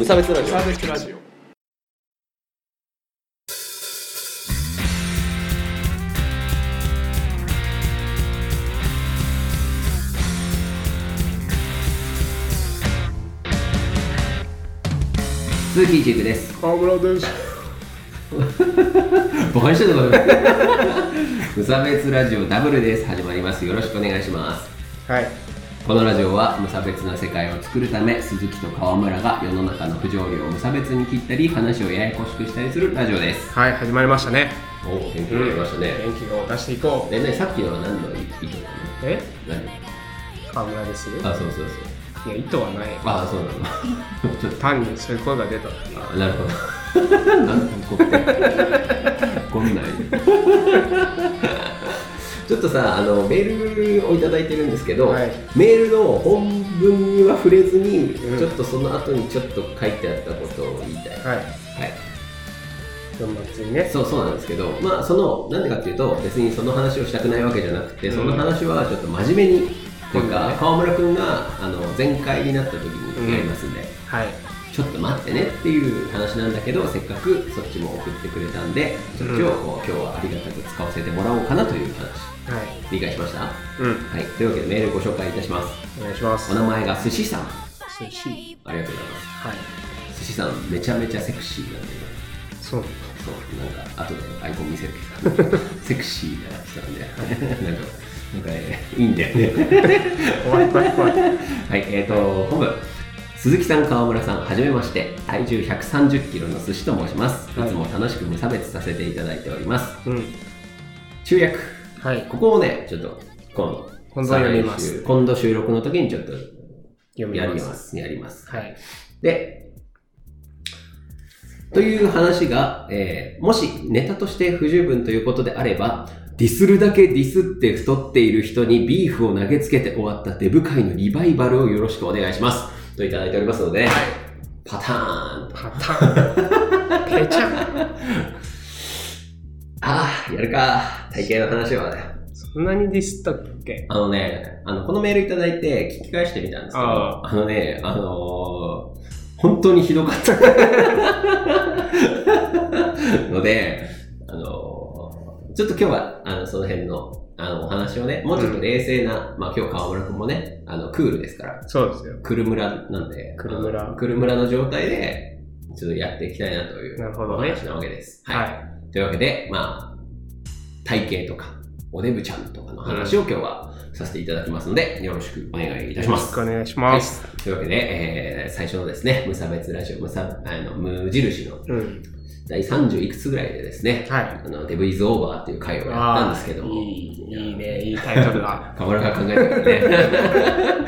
無差別ラジオサービスラジオ鈴木一育です。川村です バカにしてるのかな無差別ラジオダブルです。始まります。よろしくお願いします。はいこのラジオは無差別な世界を作るため、鈴木と川村が世の中の不条理を無差別に切ったり、話をややこしくしたりするラジオです。はい始まりましたねお、元気が出ましたね。元気を出していこうえ、ね、さっきのは何の意図なの？え？何？川村です？いあ、そうそうそう。や意図はないあ、そうなの。ちょっ単にそういう声が出たあなるほど。なんで怒って怒 んないちょっとさあのメールをいただいてるんですけど、はい。メールの本文には触れずに、うん。ちょっとその後にちょっと書いてあったことを言いたい、はい。はい、年末にね。そうそうなんですけどまあそのなんでかっていうと別にその話をしたくないわけじゃなくて、うん。その話はちょっと真面目にというか、ね川村君があの前回になった時にやりますんで、はいちょっと待ってねっていう話なんだけどせっかくそっちも送ってくれたんでそっちを今日はありがたく使わせてもらおうかなという話。はい。理解しました？はうん。い。というわけでメールご紹介いたします。お願いします。お名前が寿司さん。寿司。ありがとうございます。はい。寿司さんめちゃめちゃセクシーなんで。そう。そう。なんか後でアイコン見せるけど。セクシーな人なんで。なんかなんかねいいんだよね。怖い怖い怖い。はい、えーと、本文。鈴木さん、川村さん、はじめまして。体重130キロの寿司と申します。いはいつも楽しく無差別させていただいております。うん中略。はいここをね、ちょっと、今度、今度読みます再来週今度収録の時にちょっとや読みまりますす。やります。はいで、という話が、えーもしネタとして不十分ということであれば、ディスるだけディスって太っている人にビーフを投げつけて終わったデブ界のリバイバルをよろしくお願いします。といただいておりますので、パターンと。パターンペチャンああ、やるか。体型の話はね。そんなにディスったっけ？あのね、あの、このメールいただいて聞き返してみたんですけど、ああのね、あのー本当にひどかった。ので、あのーちょっと今日は、あの、その辺の、あの、お話をね、もうちょっと冷静な、まあ今日川村くんもね、あの、クールですから、そうですよ。クルムラなんで、クルムラクルムラの状態で、ちょっとやっていきたいなというなるほどね。お話なわけです。はい。はい。というわけで、まあ、体型とか、おデブちゃんとかの話を今日はさせていただきますので、よろしくお願いいたします。よろしくお願いします。はい、というわけで、えー最初のですね、無差別ラジオ、無差あの無印のうん第30いくつぐらいでですね、はい。あのデブイズオーバーっていう回をやったんですけども、いいいいねいいタイトルだ。河村が考えたね。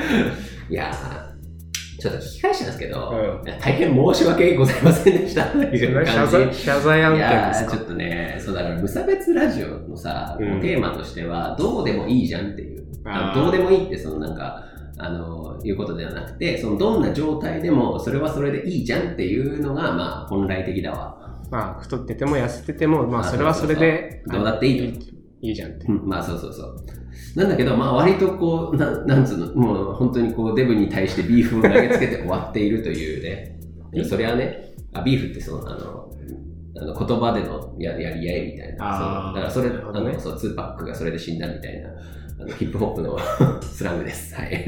いやー、ちょっと聞き返したんですけど、うん。大変申し訳ございませんでした。という謝感じ。罪謝罪案い件ですか？ちょっとね、そうだから無差別ラジオのさ、うん。テーマとしては、どうでもいいじゃんっていう。どうでもいいって、そのなんか、あの、いうことではなくて、そのどんな状態でも、それはそれでいいじゃんっていうのが、まあ、本来的だわ。まあ、太ってても痩せてても、まあ、あそれはそれで、どうだっていいといいじゃんって。うんまあ、そうそうそう。なんだけど、まあ、割とこう、ななんつうの、もう本当にこう、デブに対してビーフを投げつけて 終わっているというね。それはね、あビーフってその、あの、あの言葉でのややり合いみたいな。だからそれ、あの、そう、ツーパックがそれで死んだみたいな、あのヒップホップの スラングです。はい。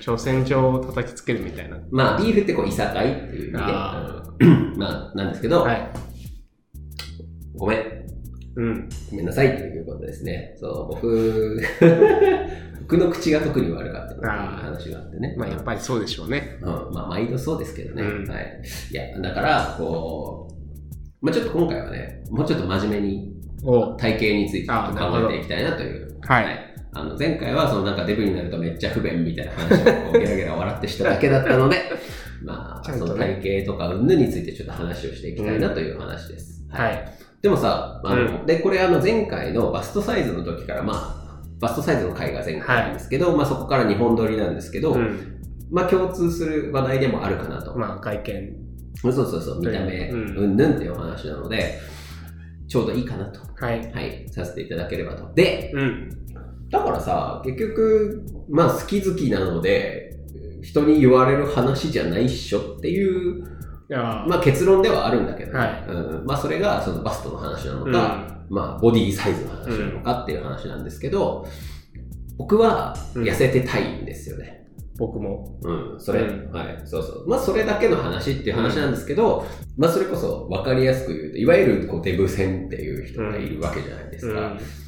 挑戦状を叩きつけるみたいな。まあ、ビーフってこう、いさかいっていう意味で、あまあ、なんですけど、はい。ごめん、うん。ごめんなさいということですね。そう、僕、僕の口が特に悪かったっていう話があってね。まあ、やっぱりそうでしょうね。うん、まあ、毎度そうですけどね。うんはい。いや、だから、こう、まあちょっと今回はね、もうちょっと真面目にお体型について考えていきたいなという。はいあの、前回は、そのなんかデブになるとめっちゃ不便みたいな話をこうゲラゲラ笑ってしただけだったので、まあ、ねその体型とか云々についてちょっと話をしていきたいなという話です。はい。でもさ、あの、うで、これあの前回のバストサイズの時から、まあ、バストサイズの回が前回なんですけど、まあそこから2本撮りなんですけど、うん。まあ共通する話題でもあるかなと。まあ、外見。そうそうそう、見た目、ううんんぬんっていうお話なので、ちょうどいいかなと。はい。はい、させていただければと。で、うん。だからさ、結局、まあ好き好きなので、人に言われる話じゃないっしょっていうあまあ結論ではあるんだけどね、はい。うん、まあそれがそのバストの話なのか、まあボディサイズの話なのかっていう話なんですけど、僕は痩せてたいんですよね。僕も。うん、それ、うん。はい、そうそう。まあ、それだけの話っていう話なんですけど、まあ、それこそ分かりやすく言うと、いわゆるこうデブ戦っていう人がいるわけじゃないですか。うん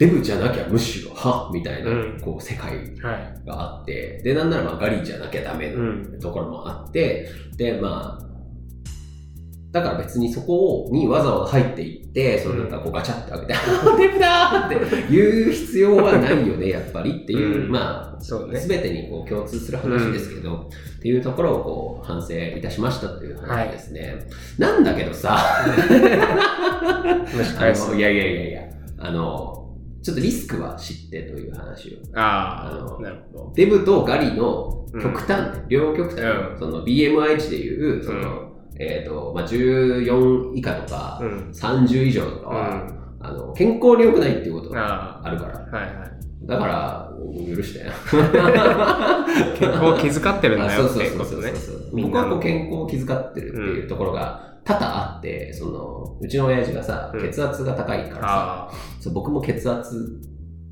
デブじゃなきゃむしろ、はみたいなうん、こう、世界はい。があって、で、なんならまあ、ガリじゃなきゃダメう。なんところもあって、で、まあ、だから別にそこにわざわざ入っていって、そのなんかこうガチャって開けて、あーデブだーって言う必要はないよね、やっぱりっていう、うんまあ、そうね。すべてにこう共通する話ですけど、っていうところをこう反省いたしましたという話ですね。なんだけどさ。いやいやいやいや、あの、ちょっとリスクは知ってという話を。ああなるほど。デブとガリの極端ね、両極端、うんその BMI 値でいう、その、えっ、と、まあ、14以下とか、うん。30以上とかうは、ん。あの、健康に良くないっていうことがああるから。あ、はいはい。だから、許して。健康を気遣ってるんだあそうよってそうそうそういうことね。僕はこう健康を気遣ってるっていうところが多々あって、その、うちの親父がさ、うん血圧が高いからさ、あそう僕も血圧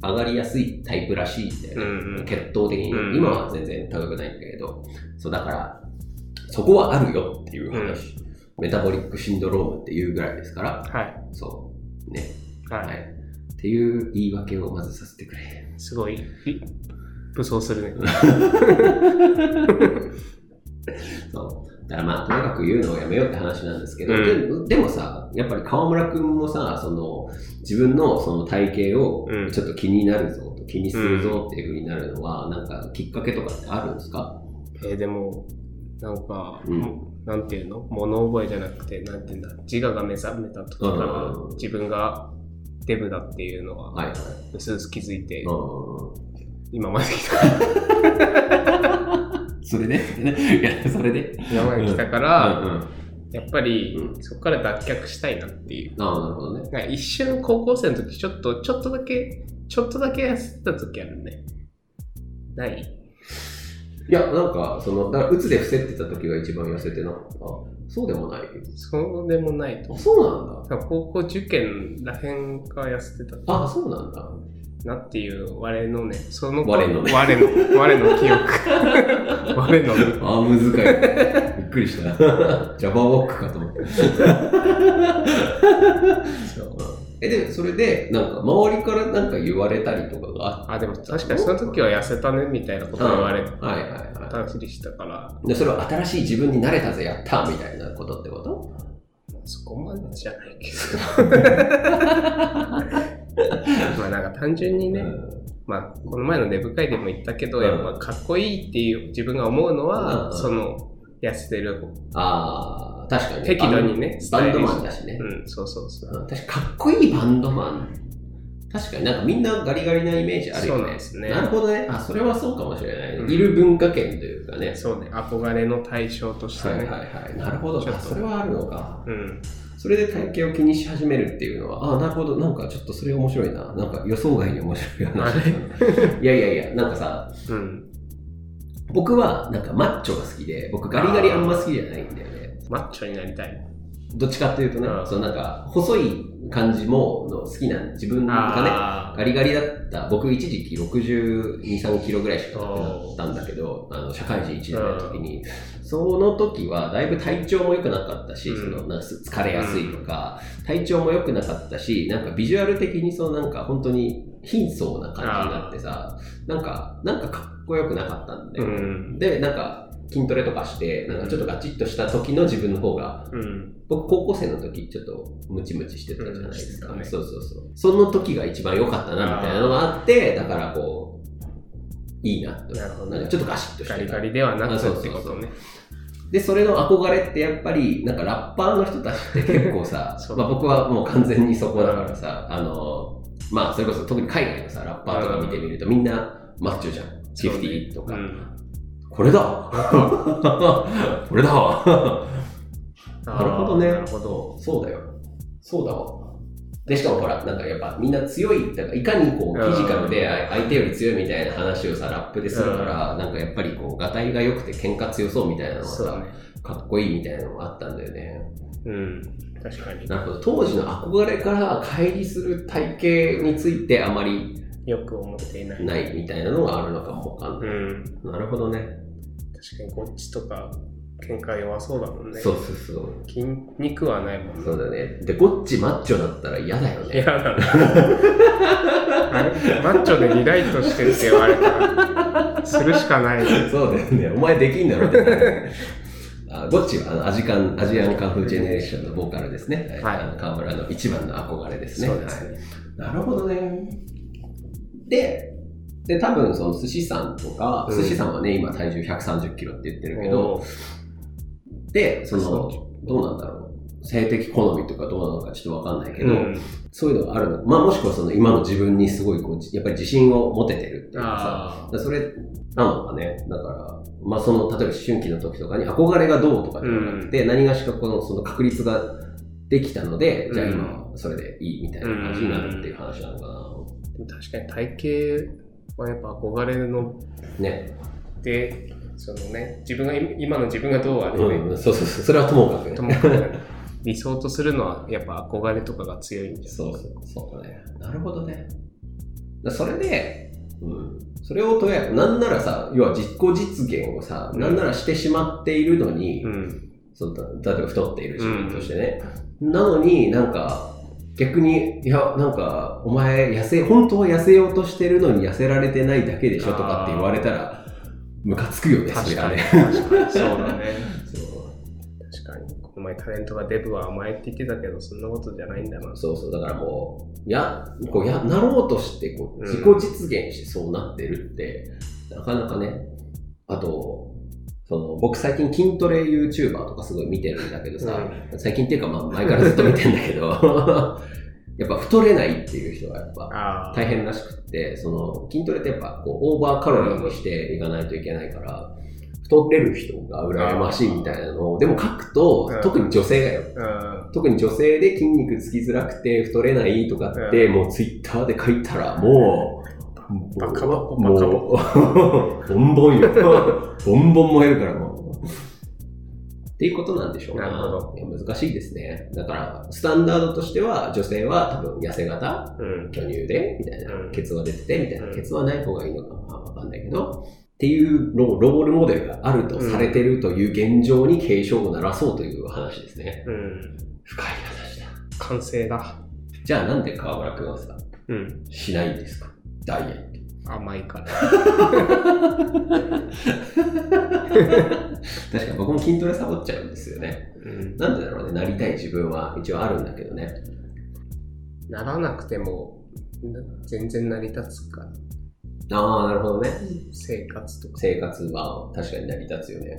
上がりやすいタイプらしいんだよね。うんうん血統的に、うん今は全然高くないんだけど、そうだから、そこはあるよっていう話。メタボリックシンドロームっていうぐらいですから、あ、はい。そう。ね。は。はいい。っていう言い訳をまずさせてくれ。すごい、ひ武装するね。そう。だからまあ、とにかく言うのをやめようって話なんですけど、うででもさ、やっぱり川村くんもさ、その、自分のその体型をうん。ちょっと気になるぞと、気にするぞっていう風になるのは、なんかきっかけとかってあるんですか？えーでも、なんか、うん。なんていうの？物覚えじゃなくて、なんていうんだ、自我が目覚めた時かうん。ら、自分がデブだっていうのは、はいはい。うすうす気づいて、う今まで来た、ん。それでいや、それで。今まで来たかうら、んうん。やっぱり、うそこから脱却したいなっていう。なるほどね。一瞬高校生の時、ちょっと、ちょっとだけ、ちょっとだけ痩せてた時あるね。ない？いや、なんか、その、だから、うつで伏せってた時が一番痩せてなかった。そうでもない？そうでもないとあ、。そうなんだ。なんか高校受験らへんが痩せてたあ、そうなんだ。なっていう我のね、その我のね我の、我の記憶。我のね、あー、むずかい。びっくりした。ジャバーウォックかと思って。え、で、それで、なんか、周りからなんか言われたりとかがあっあ、でも確かにその時は痩せたねみたいなこと言われはいはいはたりしたから、い。で、それは新しい自分になれたぜ、やったみたいなことってこと？そこまでじゃないけど。まあなんか単純にね、まあこの前のデブ会でも言ったけど、うん。やっぱかっこいいっていう自分が思うのは、うん。その痩せてる、ああ、確かに。適度にね、バンドマンだしね。うん、そうそうそう。うん確かかっこいいバンドマン。確かになんかみんなガリガリなイメージあるよね。そうなんですねなるほどね。あ、それはそうかもしれないね。うんいる文化圏というかね。そうね、憧れの対象としてね。はいはいはい。なるほど。ちょっとあそれはあるのか。うん。それで体型を気にし始めるっていうのは、あなるほど。なんかちょっとそれ面白いな。なんか予想外に面白い話だな いやいやいや、なんかさ、うん。僕はなんかマッチョが好きで、僕ガリガリあんま好きじゃないんだよね。マッチョになりたい。どっちかっていうとねう、ん。そのなんか細い感じもの好きな自分がね、あガリガリだった、僕一時期62、3キロぐらいしかなくなったんだけど、あの、社会人1年の時に、その時はだいぶ体調も良くなかったし、うん。そのなんか疲れやすいとか、体調も良くなかったし、なんかビジュアル的にそうなんか本当に貧相な感じになってさ、なんか、なんかかっこよくなかったんーで、うん。で、なんか筋トレとかして、なんかちょっとガチッとした時の自分の方がうん。僕高校生の時ちょっとムチムチしてたじゃないですか、うんそうそうそう。その時が一番良かったなみたいなのがあってだからこういいなと。なるほどね。なんかちょっとガシッとしてた。ガリガリではなくあそうそうそうってことね。でそれの憧れってやっぱりなんかラッパーの人たちって結構さ まあ僕はもう完全にそこだからさ、あのまあそれこそ特に海外のさラッパーとか見てみるとみんなマッチョじゃん。そうね。50とか、うんこれだ これだわ なるほどねなるほど。そうだよ。そうだわ。で、しかもほら、なんかやっぱみんな強い、だからいかにこう、フィジカルであ相手より強いみたいな話をさ、ラップでするから、なんかやっぱりこう、ガタイが良くて喧嘩強そうみたいなのがさ、ね。かっこいいみたいなのがあったんだよね。うん。確かに。なるほど。当時の憧れから乖離する体型についてあまりよく思っていない。ないみたいなのがあるのかもわかんない。うん。なるほどね。確かにこっちとか喧嘩弱そうだもんね。そうそうそう。筋肉はないもんね。そうだね。で、ゴッチマッチョだったら嫌だよね。嫌だな。マッチョでリライトしてって言われたら、するしかない。そうだよね。お前できんだろって。あゴッチはあのアジカンアジアンカンフージェネレーションのボーカルですね。はいあの河村の一番の憧れですね。そうですね。はいなるほどね。で、で、多分その寿司さんとか、うん寿司さんはね、今体重130キロって言ってるけど、で、そのそ、どうなんだろう。性的好みとかどうなのかちょっとわかんないけど、うんそういうのがあるの。まあもしくはその今の自分にすごいこう、やっぱり自信を持ててるっていうかさ、それなのかね。だから、まあその、例えば思春期の時とかに憧れがどうとかではなくて、何がしかこの、その確率ができたので、じゃあ今はそれでいいみたいな感じになるっていう話なのかな。確かに体型はやっぱ憧れのね。で、そのね、自分が今今の自分がどうあれね、うん、そうそうそう。それはともかくねと。もかく理想とするのはやっぱ憧れとかが強いんじゃそうそう、そうだね。なるほどね。だそれで、うん。それをとや、なんならさ、要は実行実現をさ、うんなんならしてしまっているのに、うん。そうだ例えば太っている自分としてね。なのになんか、逆に、いや、なんか、お前、痩せ、本当は痩せようとしてるのに痩せられてないだけでしょとかって言われたら、ムカつくよね、そ確かに。れはね。確かに。そうだね。そう確かに。この前タレントがデブは甘えって言ってたけど、そんなことじゃないんだな。そうそう、だからもう、や、こうや、なろうとして、こう、うん自己実現してそうなってるって、なかなかね、あと、その、僕最近筋トレ YouTuber とかすごい見てるんだけどさ、最近っていうかまあ前からずっと見てんだけど、やっぱ太れないっていう人がやっぱ。大変らしくって、その、筋トレってやっぱこう、オーバーカロリーにしていかないといけないから、太れる人が羨ましいみたいなのを、でも書くとうん、特に女性がよ、うん。特に女性で筋肉つきづらくて太れないとかって、うん。もうツイッターで書いたらもう、バカバカバもうボンボンよ。ボンボン燃えるからもう。っていうことなんでしょうなるほど難しいですね。だから、スタンダードとしては、女性は多分痩せ型、うん。巨乳で、みたいな、うんケツが出てて、みたいな、うんケツはない方がいいのかわかんないけど、っていうロロールモデルがあるとされてるという現状に警鐘を鳴らそうという話ですね。うん。深い話だ。完成だ。じゃあなんで河村くんはさ、うん。しないんですか？ダイエット。甘いから。確かに僕も筋トレサボっちゃうんですよね。うん。なんでだろうね、なりたい自分は一応あるんだけどね。ならなくても、全然成り立つから。ああ、なるほどね。生活とか。生活は確かに成り立つよね。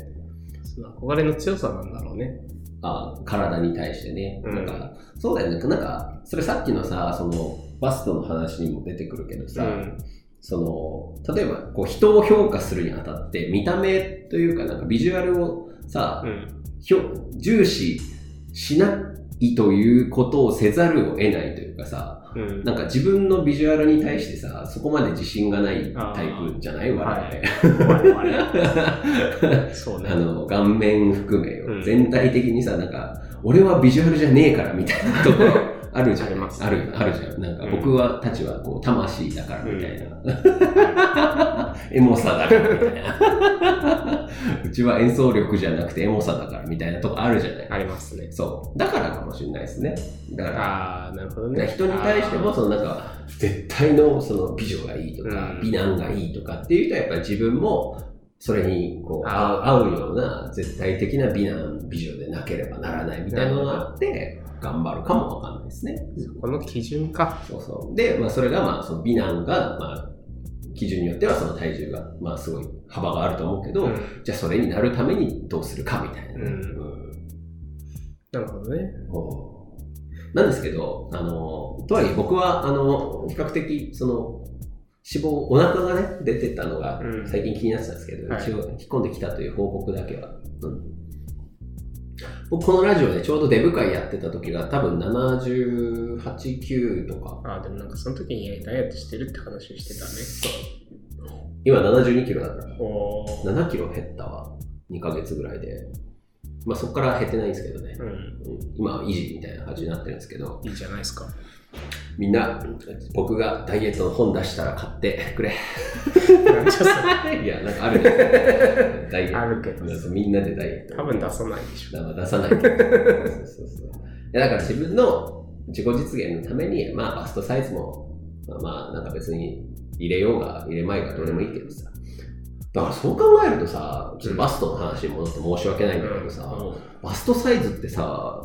その憧れの強さなんだろうね。あー体に対してね。うんなんか、そうだよね。なんか、それさっきのさ、その、バストの話にも出てくるけどさ、うん。その、例えば、こう、人を評価するにあたって、見た目というか、なんか、ビジュアルをさ、うん。重視しないということをせざるを得ないというかさ、うん。なんか自分のビジュアルに対してさ、そこまで自信がないタイプじゃない？我々。はい そうねあ。の、顔面含めよ、うん全体的にさ、なんか、俺はビジュアルじゃねえからみたいなところあるじゃん。ありますある、あるじゃん。なんかうん僕は、たちはこう、魂だからみたいな。エモさだからみたいな。うちは演奏力じゃなくてエモさだからみたいなとこあるじゃない。ありますね。そう。だからかもしれないですね。だから、ああ、なるほどね。人に対しても、そのなんか、絶対のその美女がいいとか、うん美男がいいとかっていうと、やっぱり自分も、それにこう合うような絶対的な美男、美女でなければならないみたいなのがあって、頑張るかもわかんないですね。この基準か。そうそう。で、まあそれがまあその美男が、まあ、基準によってはその体重が、まあすごい幅があると思うけど、うんじゃあそれになるためにどうするかみたいなね。うんうんなるほどね。なんですけど、あの、とはいえ僕は、あの、比較的、その、脂肪、お腹がね、出てたのがうん最近気になってたんですけど、はい一応引っ込んできたという報告だけは、うん僕このラジオでちょうどデブ会やってた時が多分78、9とか。ああ、でもなんかその時にダイエットしてるって話をしてたね。今72キロだから。おー。7キロ減ったわ。2ヶ月ぐらいで。まあそこから減ってないんですけどね。うん。うん今は維持みたいな感じになってるんですけど、いいじゃないですか。みんな、僕がダイエットの本出したら買ってくれ。いや、なんかあるじゃん。ダイエット。あるけどみんなでダイエット。多分出さないでしょ。出さない。そうそうそうだから自分の自己実現のために、まあバストサイズも、まあ、まあなんか別に入れようが入れまいがどうでもいいけどさ。だからそう考えるとさ、ちょっとバストの話に戻って申し訳ないんだけどさ、バストサイズってさ、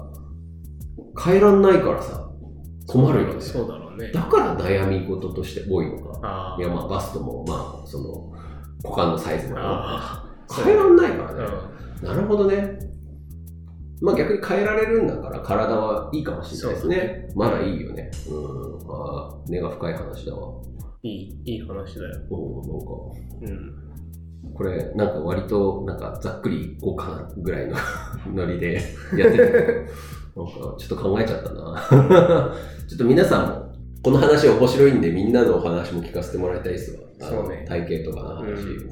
変えらんないからさ、困るよね。そうだろうね。だから悩み事として多いのか。あいやまあバストも、まあその、股間のサイズもあ変えらんないからね。うなるほどね。まあ逆に変えられるんだから体はいいかもしれないですね。まだいいよね。うん。ああ、根が深い話だわ。ん。いい、いい話だよ。おなんか、うん。これなんか割となんかざっくりいこうかなぐらいの ノリでやってるなんかちょっと考えちゃったな。ちょっと皆さんも、この話面白いんでみんなのお話も聞かせてもらいたいですわ。そうね体型とかの話。うん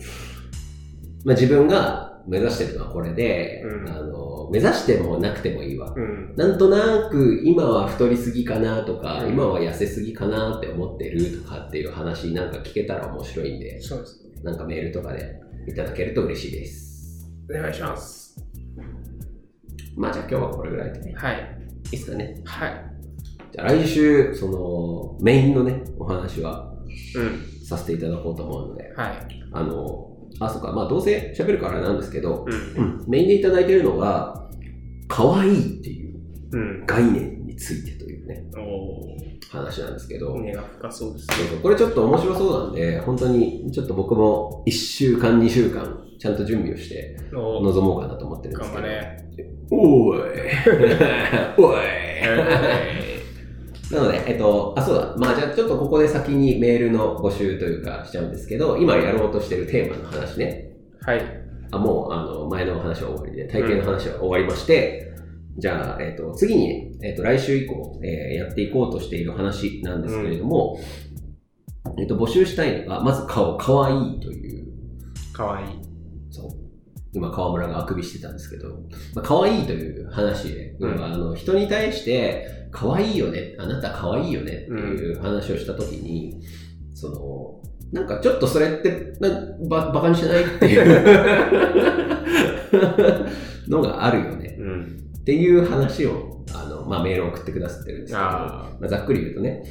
まあ自分が目指してるのはこれで、うんあの目指してもなくてもいいわ。うん。なんとなく今は太りすぎかなとか、うん今は痩せすぎかなって思ってるとかっていう話なんか聞けたら面白いんで、そうですね。なんかメールとかでいただけると嬉しいです。お願いします。まあじゃあ今日はこれぐらいでね。はい。いいですかね。はい。じゃあ来週、そのメインのね、お話はうん。させていただこうと思うので、はい。あの、あ、そっか、まあどうせ喋るからなんですけど、うん。うんメインでいただいてるのが、可愛いっていううん。概念についてというね、お話なんですけど、が深そうですこれちょっと面白そうなんで、本当にちょっと僕も1週間、2週間、ちゃんと準備をして。臨もうかなと思ってるんですけど。おい おいえ なので、えっと、あ、そうだ。まあじゃあちょっとここで先にメールの募集というかしちゃうんですけど、今やろうとしてるテーマの話ね。ーはい。あ、もう、あの、前の話は終わりで、体験の話は終わりまして、じゃあ、えっと、次に、えっと、来週以降、えーやっていこうとしている話なんですけれども、えっと、募集したいのが、まず顔、かわいいという、かわいい。そう。今、河村があくびしてたんですけど、まあ、可愛いという話で、うんあの人に対して、可愛いよね、あなた可愛いよねっていう話をしたときに、その、なんかちょっとそれって、なば、バカにしてないっていう のがあるよね。うん。っていう話を、あの、まあ、メールを送ってくださってるんですけど、あまあ、ざっくり言うとね、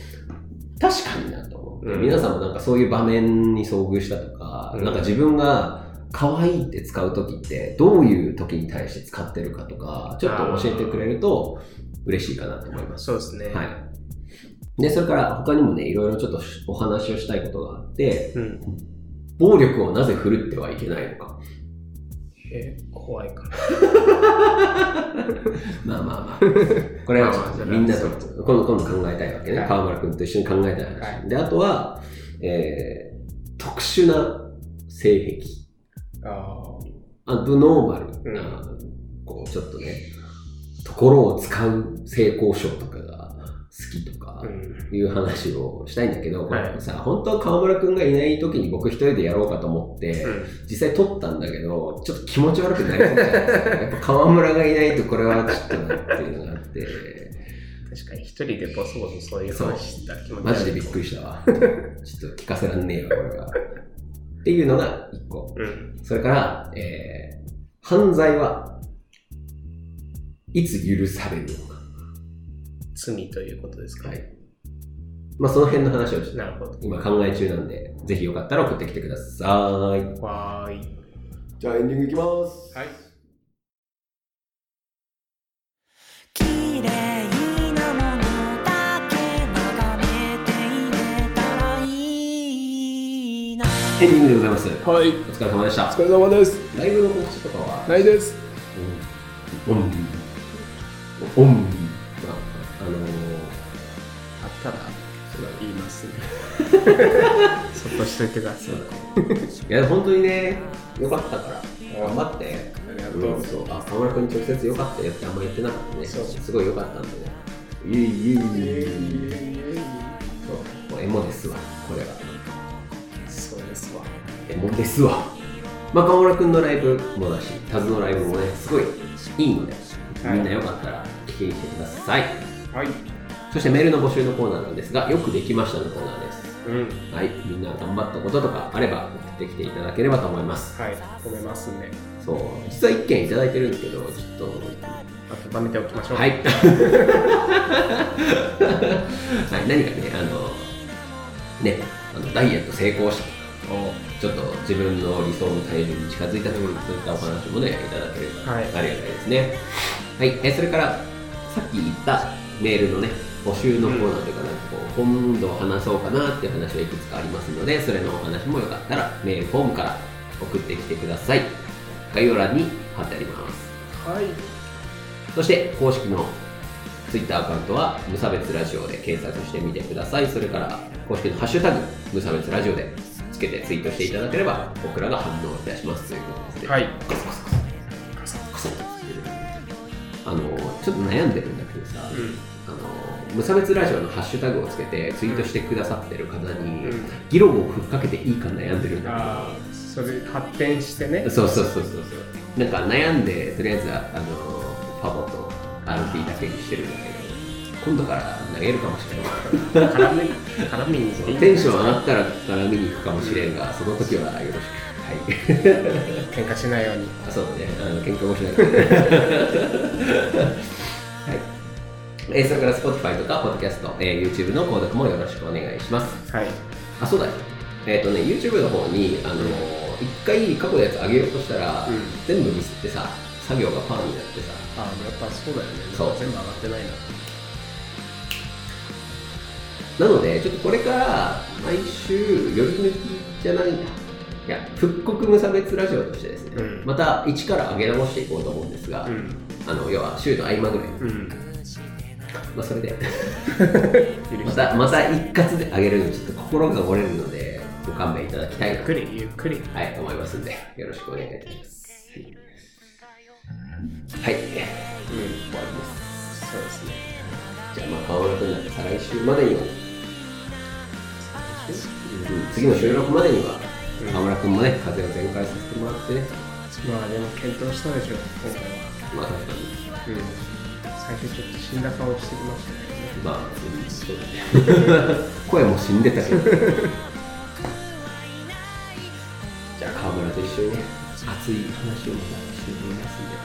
確かになと思って、うん皆さんもなんかそういう場面に遭遇したとか、うんなんか自分が可愛いって使う時ってどういう時に対して使ってるかとか、ちょっと教えてくれると嬉しいかなと思いまあ。す。そうですね。はい。で、それから他にもね、いろいろちょっとお話をしたいことがあって、うん。暴力をなぜ振るってはいけないのか。えー、怖いから。まあまあまあ。これはみんなと今度今度考えたいわけね。はい川村君と一緒に考えたい話。はで、あとは、えー、特殊な性癖。あアブノーマルな、うこう、ちょっとね、ところを使う性交渉とかきとか。いう話をしたいんだけど、これはいさ、本当は川村くんがいない時に僕一人でやろうかと思って、うん実際撮ったんだけど、ちょっと気持ち悪くなりそうじゃないですか。やっぱ川村がいないとこれはちょっとなっていうのがあって、確かに一人でボソボソそういう話したら気持ちマジでびっくりしたわ。ちょっと聞かせらんねえわ、これが。っていうのが一個。うん。それから、えー、犯罪はいつ許されるのか。罪ということですか？はい。まあ、その辺の話をなるほど。今考え中なんで、ぜひよかったら送ってきてください。わーい。じゃあエンディングいきます。はい。綺麗なものだけ眺めていれたらいいなエンディングでございます。おはい。疲れ様でした。れ様です。ライブの告知とかは、ないです。うん。うん。うん。たら言います、そっとしといてください。いや本当にねよかったから。頑張って。ありがとう、うん、そう。あ村君に直接よかったよってあんま言ってなかったね。すごいよかったんでね。いえいえいえい。えそう。もうエモですわこれは。そうですわ。エモですわ。まあ河村君のライブもだしタズのライブもねすごいいいので、はい、みんなよかったら聞いてください。はい。そしてメールの募集のコーナーなんですが、よくできましたのコーナーです。うん。はい、みんな頑張ったこととかあれば送ってきていただければと思います。はい。褒めますんで。そう、実は1件いただいてるんですけど、ちょっと、温めておきましょう。はい。はい、何かね、あの、ね、あのダイエット成功したとか、ちょっと自分の理想の体重に近づいたとか、そういったお話もね、いただければはいありがたいですね。はい、えそれから、さっき言ったメールのね、募集のコーナーというか、なんかこう今度話そうかなっていう話はいくつかありますので、それのお話もよかったら、メールフォームから送ってきてください。概要欄に貼ってあります。はい。そして公式の Twitter アカウントは無差別ラジオで検索してみてください。それから公式のハッシュタグ無差別ラジオでつけてツイートしていただければ僕らが反応いたしますということですね。はい。あのちょっと悩んでるんだけどさ、うん。あの無差別ラジオのハッシュタグをつけてツイートしてくださってる方に、うん。議論をふっかけていいか悩んでるんだけど。ああ、それ発展してね。そうそうそうそうそう。なんか悩んでとりあえずあのパボと RP だけにしてるんだけど今度から投げるかもしれない。絡み、絡みにテンション上がったらから見に行くかもしれんがその時はよろしく。はい。喧嘩しないように。あそうだね。あの喧嘩もしないからはいえーそれから Spotify とか Podcast、えー YouTube の購読もよろしくお願いしますはい。あそうだよえっ、とね YouTube の方にあの一回過去のやつ上げようとしたら、うん全部ミスってさ作業がパーになってさああ、やっぱそうだよね。そう全部上がってないな。なので、ちょっとこれから毎週、夜抜きじゃないんだ。いや、復刻無差別ラジオとしてですね、うんまた一から上げ直していこうと思うんですが、うん。あの要は週の合間ぐらい、うん。まあ、それで、ゆ またまた一括で上げるのにちょっと心が折れるので、ご勘弁いただきたいなと、っくり、ゆっくり。はい、思いますんで、よろしくお願いいたします。はい、終わりです。そうですね。じゃあ、まあ、川村君なんて再来週までには、うん次の収録までには、うん川村君もね、風邪を全開させてもらってね、まあでも検討したでしょ、今回は。まあ確かに、うん。最初ちょっと死んだ顔してきましたけどね。まあ、うんそうだね。声も死んでたけど。じゃあ、川村と一緒にね、熱い話をまたしてみますんで、